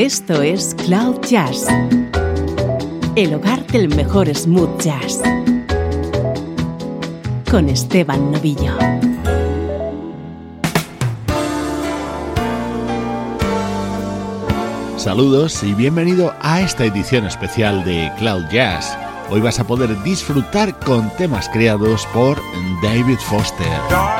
Esto es Cloud Jazz, el hogar del mejor smooth jazz, con Esteban Novillo. Saludos y bienvenido a esta edición especial de Cloud Jazz. Hoy vas a poder disfrutar con temas creados por David Foster.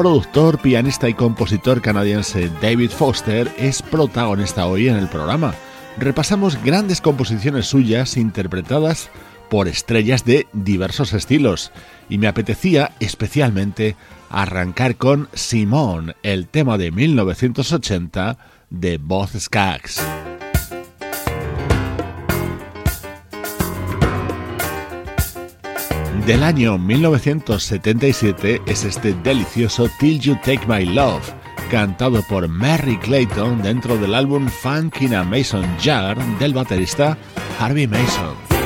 Productor, pianista y compositor canadiense David Foster es protagonista hoy en el programa. Repasamos grandes composiciones suyas interpretadas por estrellas de diversos estilos y me apetecía especialmente arrancar con Simone, el tema de 1980 de Both Skaggs. Del año 1977 es este delicioso Till You Take My Love, cantado por Mary Clayton dentro del álbum Funk in a Mason Jar del baterista Harvey Mason.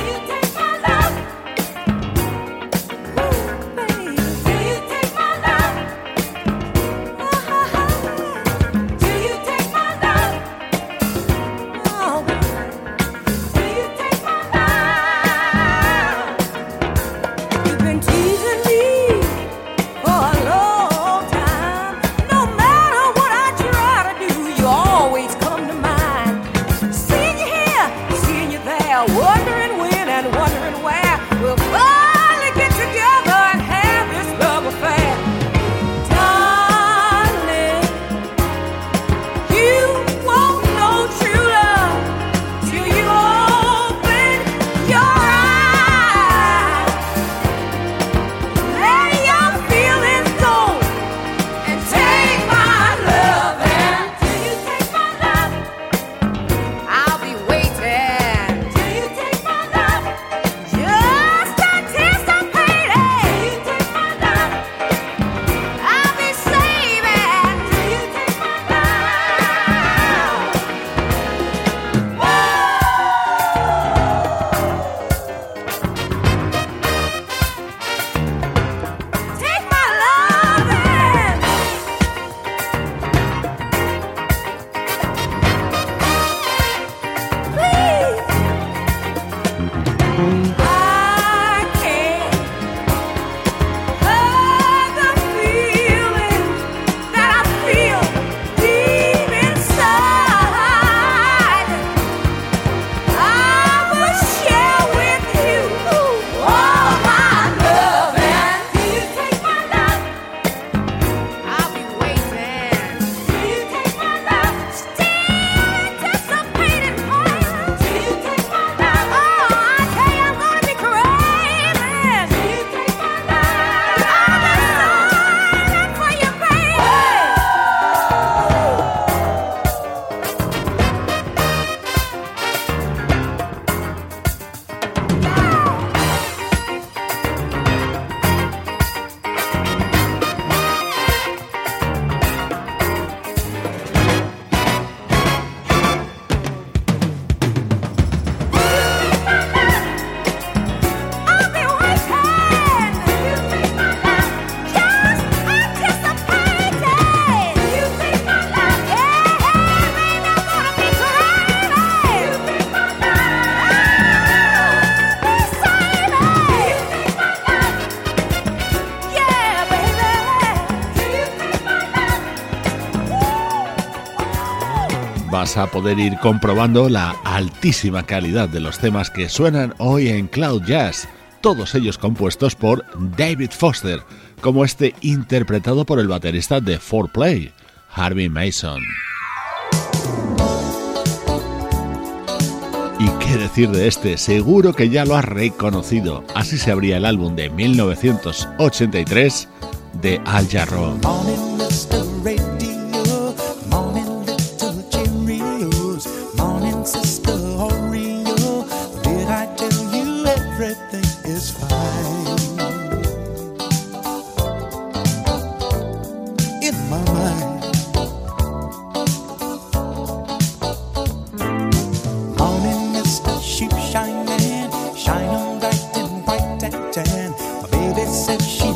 A poder ir comprobando la altísima calidad de los temas que suenan hoy en Cloud Jazz, todos ellos compuestos por David Foster, como este interpretado por el baterista de 4Play, Harvey Mason. ¿Y qué decir de este? Seguro que ya lo has reconocido. Así se abría el álbum de 1983 de Al Jarreau. that she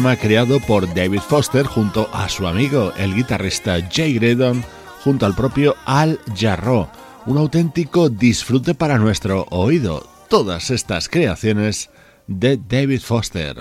creado por David Foster junto a su amigo, el guitarrista Jay Graydon, junto al propio Al Jarro. Un auténtico disfrute para nuestro oído. Todas estas creaciones de David Foster.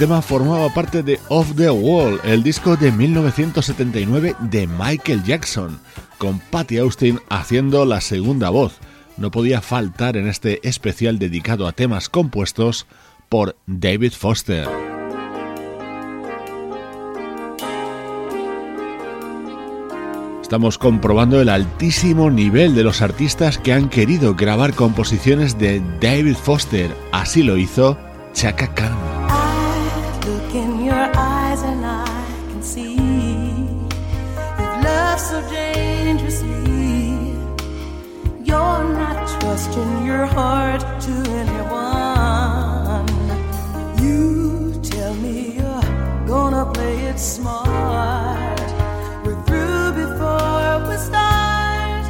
Tema formaba parte de Off the Wall, el disco de 1979 de Michael Jackson, con Patty Austin haciendo la segunda voz. No podía faltar en este especial dedicado a temas compuestos por David Foster. Estamos comprobando el altísimo nivel de los artistas que han querido grabar composiciones de David Foster. Así lo hizo Chaka Khan. See you've loved so dangerously. You're not trusting your heart to anyone. You tell me you're gonna play it smart. We're through before we start,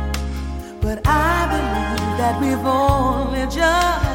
but I believe that we've only just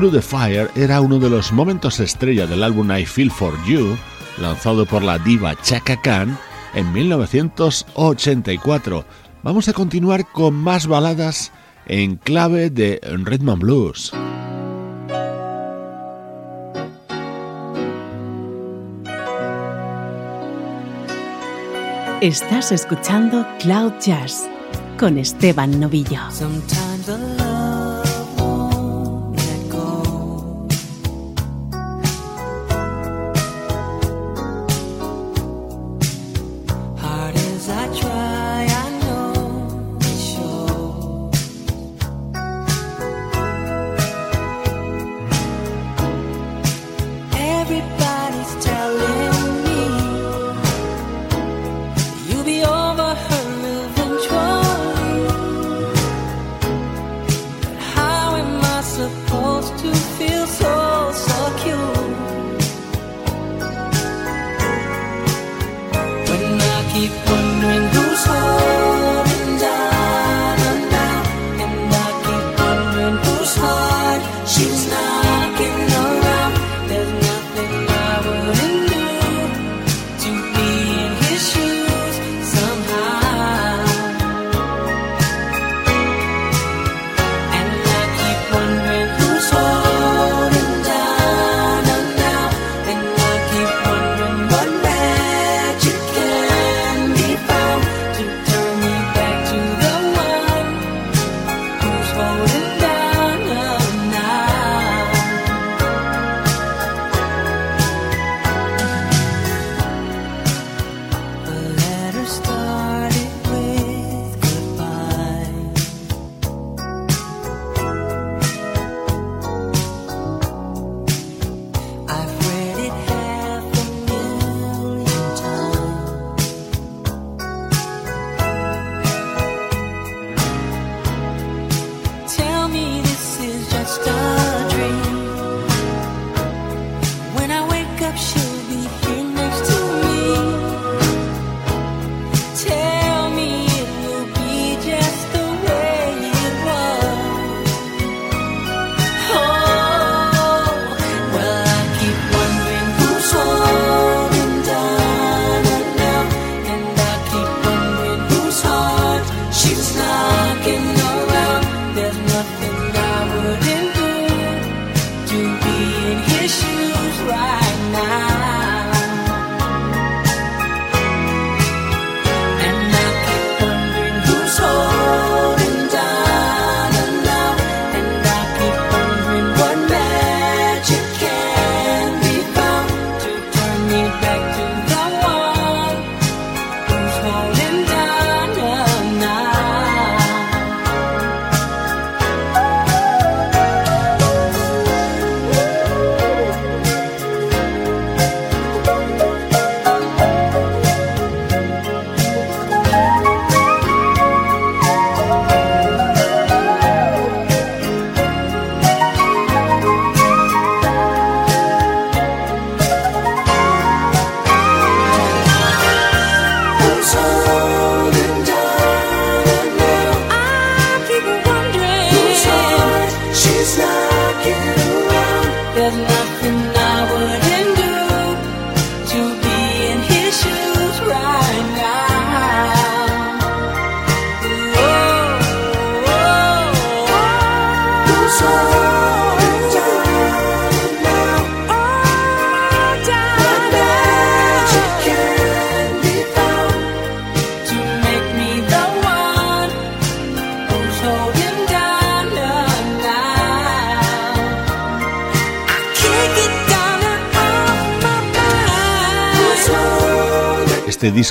Through the Fire era uno de los momentos estrella del álbum I Feel for You, lanzado por la diva Chaka Khan en 1984. Vamos a continuar con más baladas en clave de Rhythm and Blues. Estás escuchando Cloud Jazz con Esteban Novillo.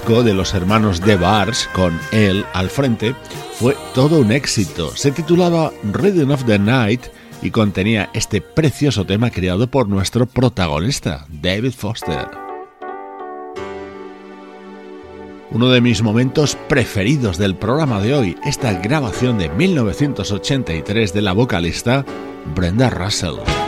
de los hermanos de Bars, con él al frente, fue todo un éxito. Se titulaba Rhythm of the Night y contenía este precioso tema creado por nuestro protagonista, David Foster. Uno de mis momentos preferidos del programa de hoy, esta grabación de 1983 de la vocalista Brenda Russell.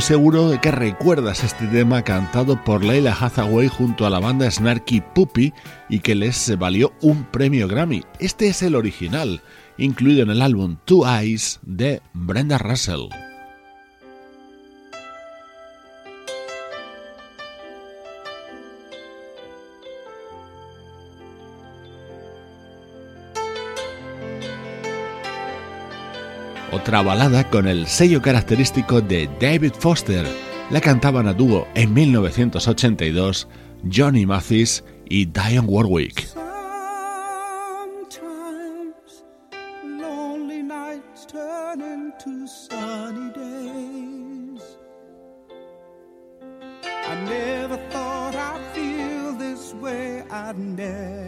Seguro de que recuerdas este tema cantado por Leila Hathaway junto a la banda Snarky Puppy y que les valió un premio Grammy. Este es el original, incluido en el álbum Two Eyes de Brenda Russell. otra balada con el sello característico de David Foster. La cantaban a dúo en 1982 Johnny Mathis y Diane Warwick. I never thought I'd feel this way. Never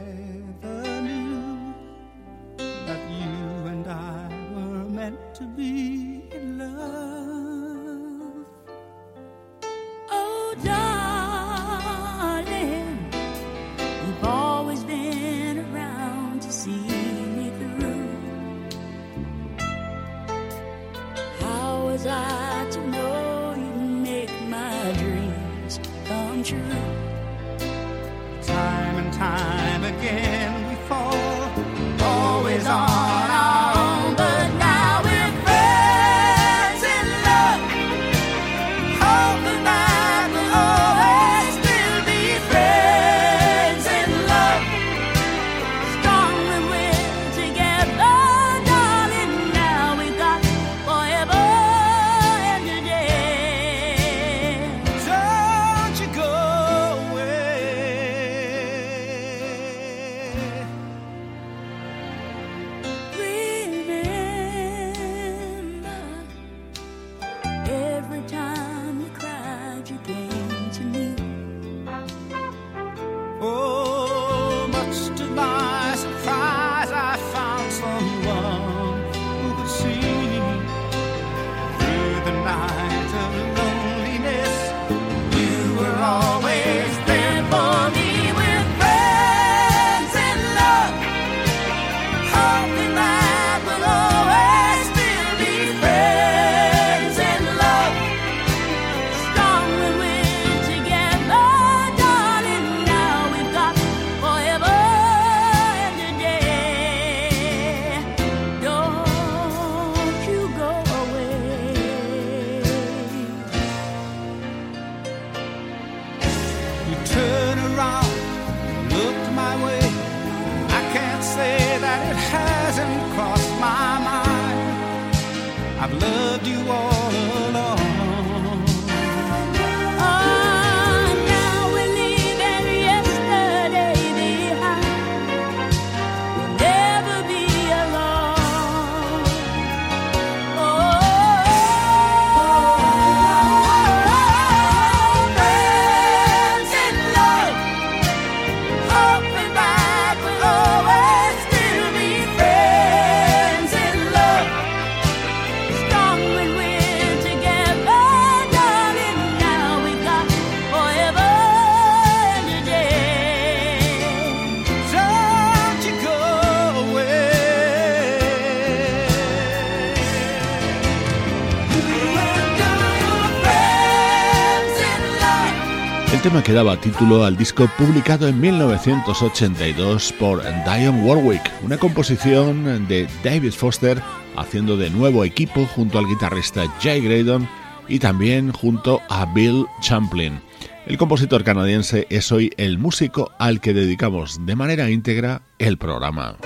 true. daba título al disco publicado en 1982 por Dion Warwick, una composición de David Foster haciendo de nuevo equipo junto al guitarrista Jay Graydon y también junto a Bill Champlin. El compositor canadiense es hoy el músico al que dedicamos de manera íntegra el programa.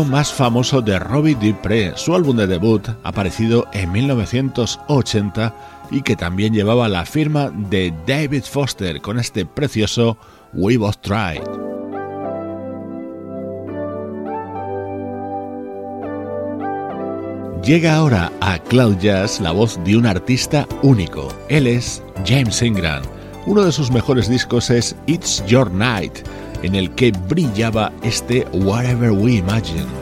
más famoso de Robbie Dupré, su álbum de debut, aparecido en 1980 y que también llevaba la firma de David Foster con este precioso We Both Tried. Llega ahora a Cloud Jazz la voz de un artista único. Él es James Ingram. Uno de sus mejores discos es It's Your Night en el que brillaba este Whatever We Imagine.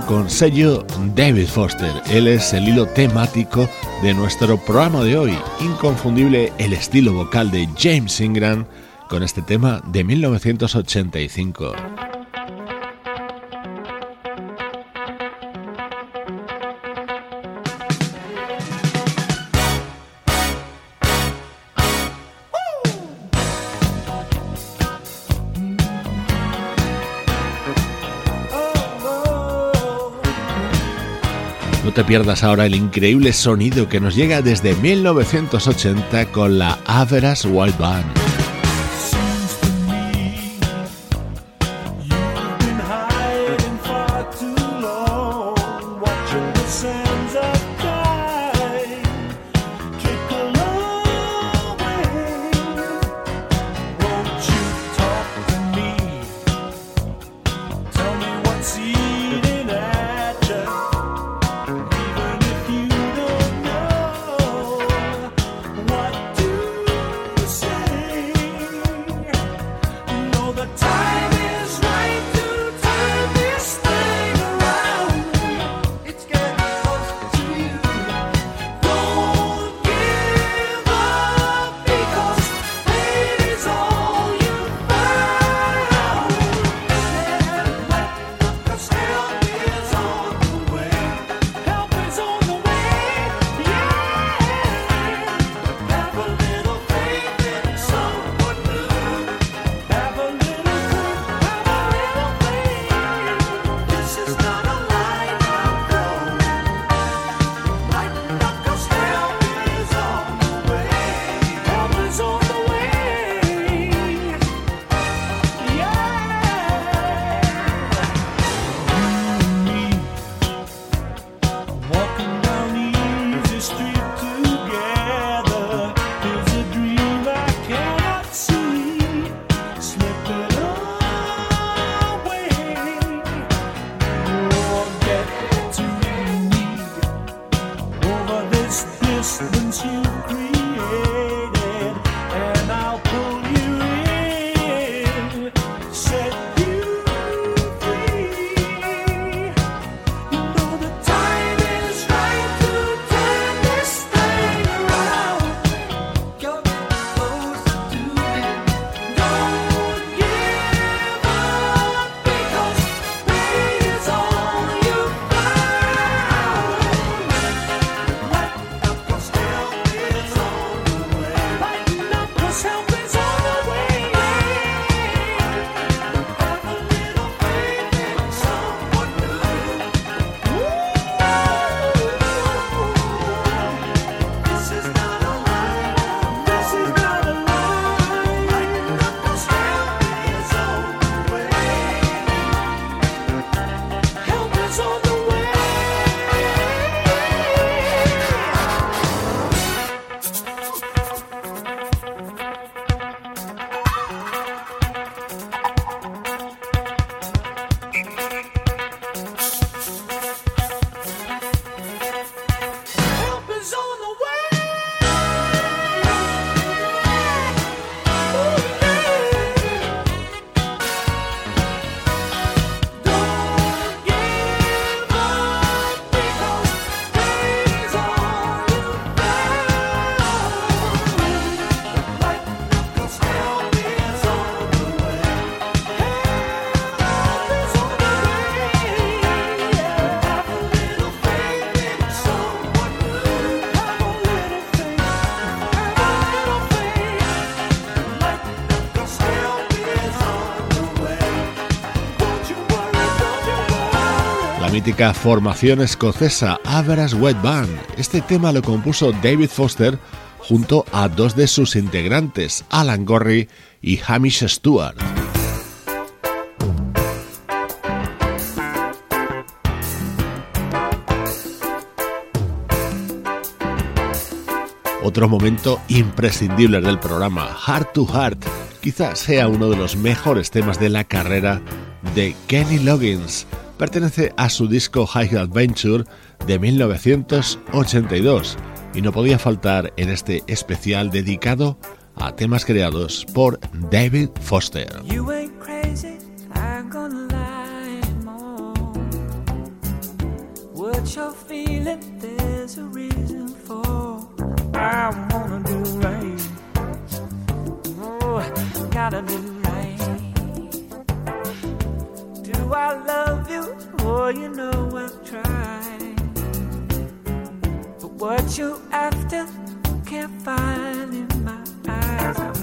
con sello David Foster. Él es el hilo temático de nuestro programa de hoy. Inconfundible el estilo vocal de James Ingram con este tema de 1985. No te pierdas ahora el increíble sonido que nos llega desde 1980 con la Average Wild Band. formación escocesa Average Wet Band. Este tema lo compuso David Foster junto a dos de sus integrantes, Alan Gorry y Hamish Stewart. Otro momento imprescindible del programa, Heart to Heart, quizás sea uno de los mejores temas de la carrera de Kenny Loggins pertenece a su disco High Adventure de 1982 y no podía faltar en este especial dedicado a temas creados por David Foster. I love you, oh, you know I've tried. But what you after can't find in my eyes. I'm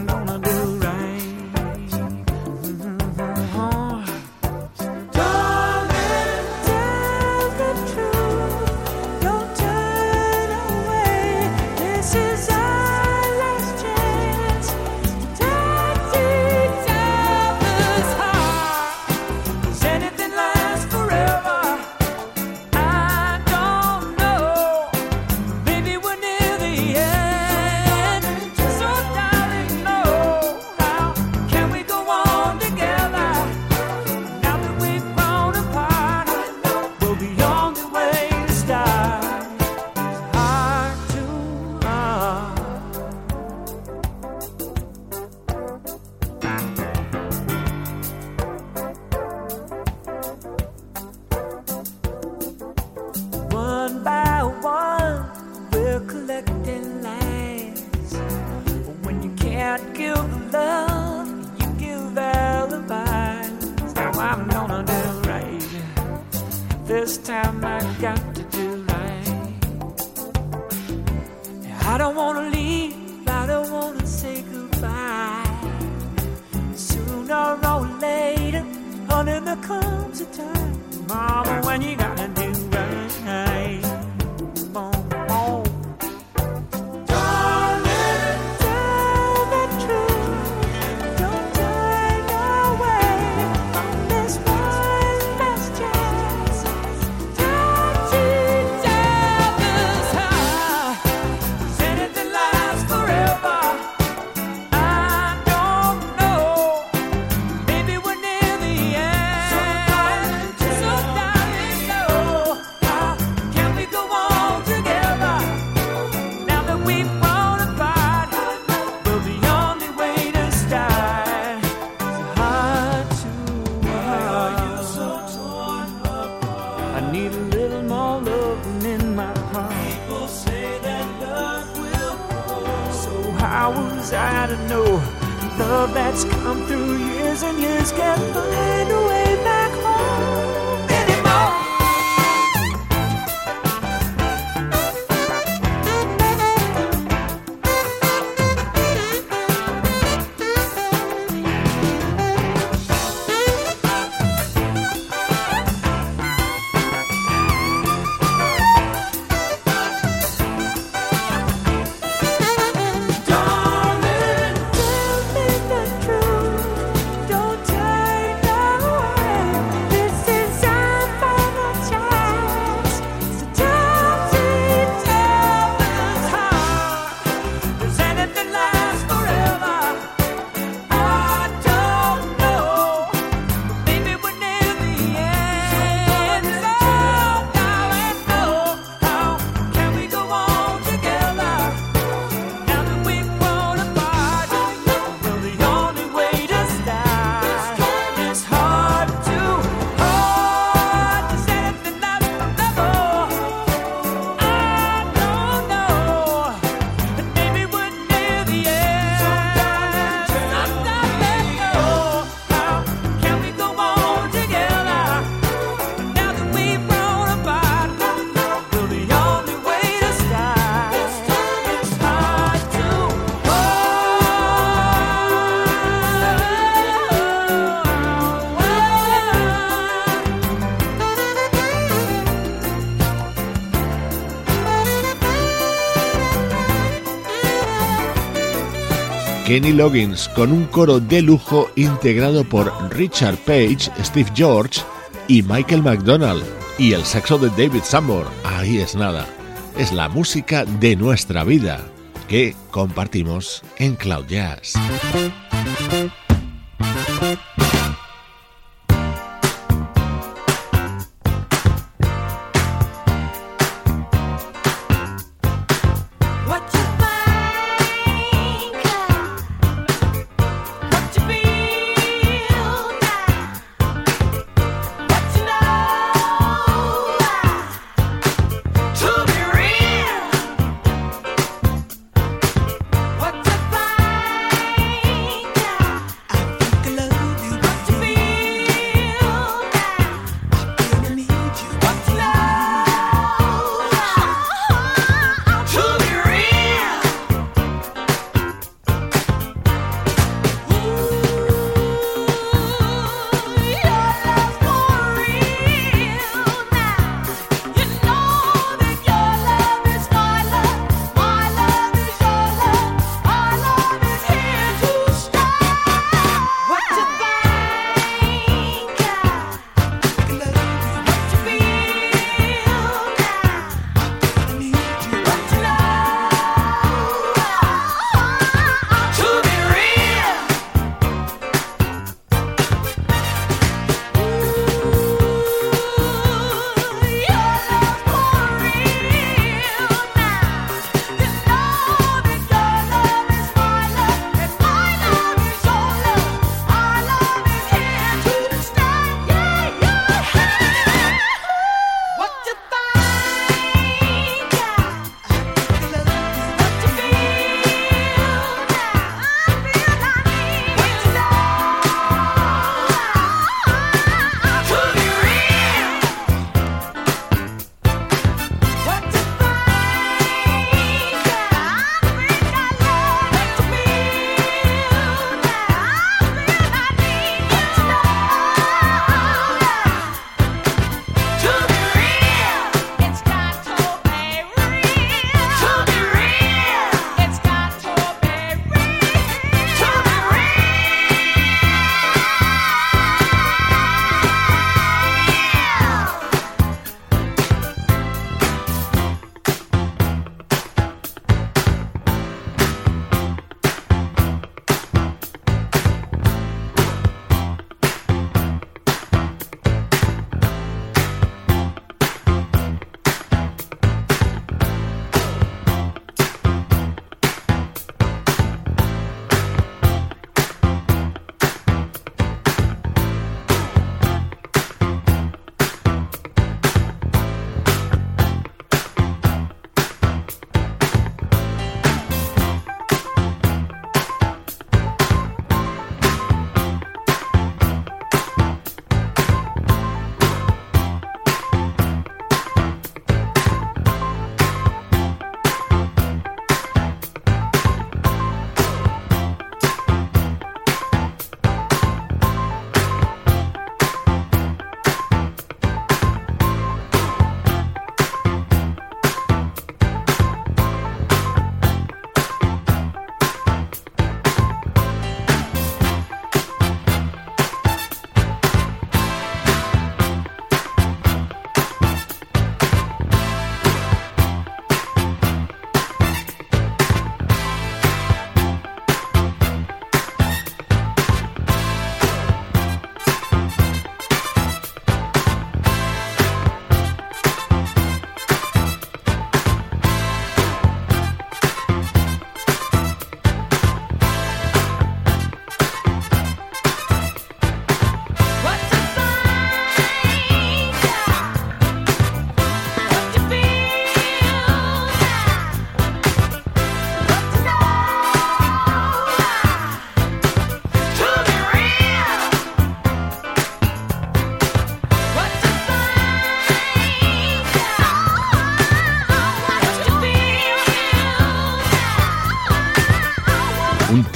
Kenny Loggins, con un coro de lujo integrado por Richard Page, Steve George y Michael McDonald, y el saxo de David Sambor. Ahí es nada. Es la música de nuestra vida que compartimos en Cloud Jazz.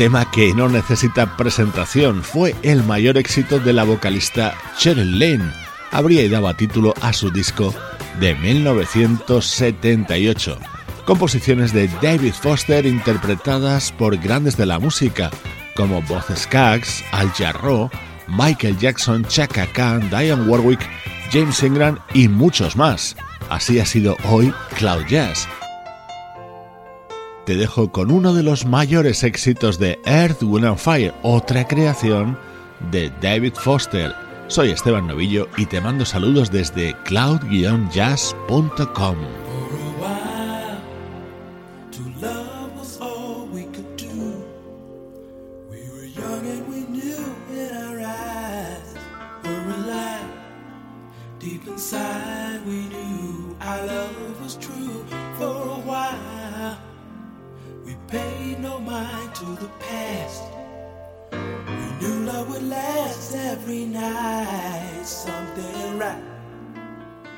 Tema que no necesita presentación fue el mayor éxito de la vocalista Cheryl Lane. Habría y daba título a su disco de 1978. Composiciones de David Foster interpretadas por grandes de la música como Boz Scaggs, Al Jarreau, Michael Jackson, Chaka Khan, Diane Warwick, James Ingram y muchos más. Así ha sido hoy Cloud Jazz. Te dejo con uno de los mayores éxitos de Earth, Wind and Fire, otra creación de David Foster. Soy Esteban Novillo y te mando saludos desde cloud-jazz.com.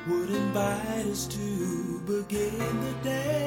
would invite us to begin the day.